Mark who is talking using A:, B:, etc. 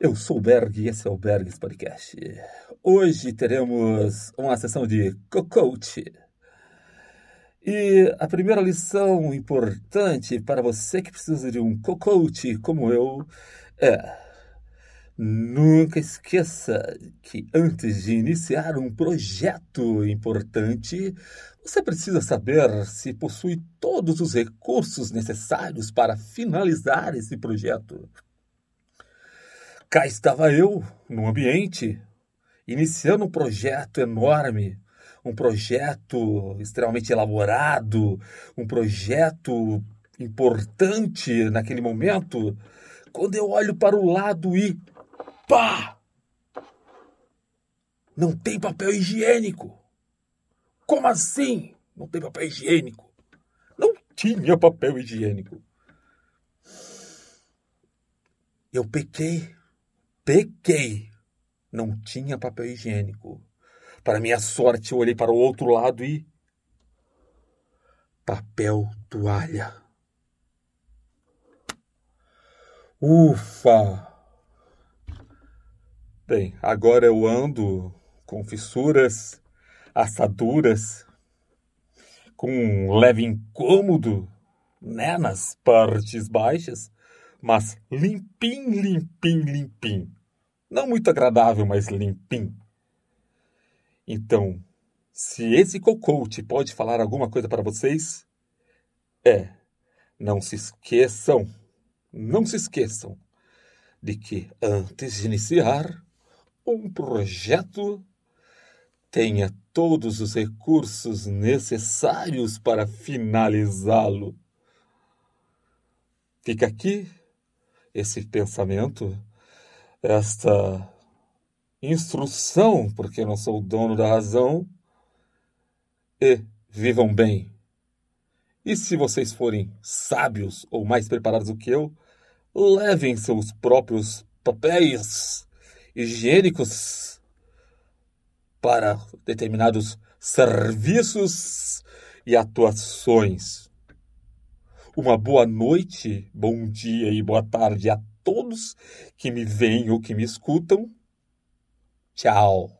A: Eu sou o Berg e esse é o Bergs Podcast. Hoje teremos uma sessão de co-coach. E a primeira lição importante para você que precisa de um co-coach como eu é: nunca esqueça que antes de iniciar um projeto importante, você precisa saber se possui todos os recursos necessários para finalizar esse projeto. Cá estava eu, num ambiente, iniciando um projeto enorme, um projeto extremamente elaborado, um projeto importante naquele momento, quando eu olho para o lado e pá! Não tem papel higiênico. Como assim? Não tem papel higiênico. Não tinha papel higiênico. Eu pequei. Pequei. Não tinha papel higiênico. Para minha sorte, eu olhei para o outro lado e. Papel toalha. Ufa! Bem, agora eu ando com fissuras, assaduras, com um leve incômodo né, nas partes baixas, mas limpim, limpim, limpim. Não muito agradável, mas limpim. Então, se esse cocote pode falar alguma coisa para vocês, é: não se esqueçam, não se esqueçam de que antes de iniciar um projeto, tenha todos os recursos necessários para finalizá-lo. Fica aqui esse pensamento, esta instrução, porque não sou o dono da razão, e vivam bem. E se vocês forem sábios ou mais preparados do que eu, levem seus próprios papéis higiênicos para determinados serviços e atuações. Uma boa noite, bom dia e boa tarde a todos que me veem ou que me escutam. Tchau.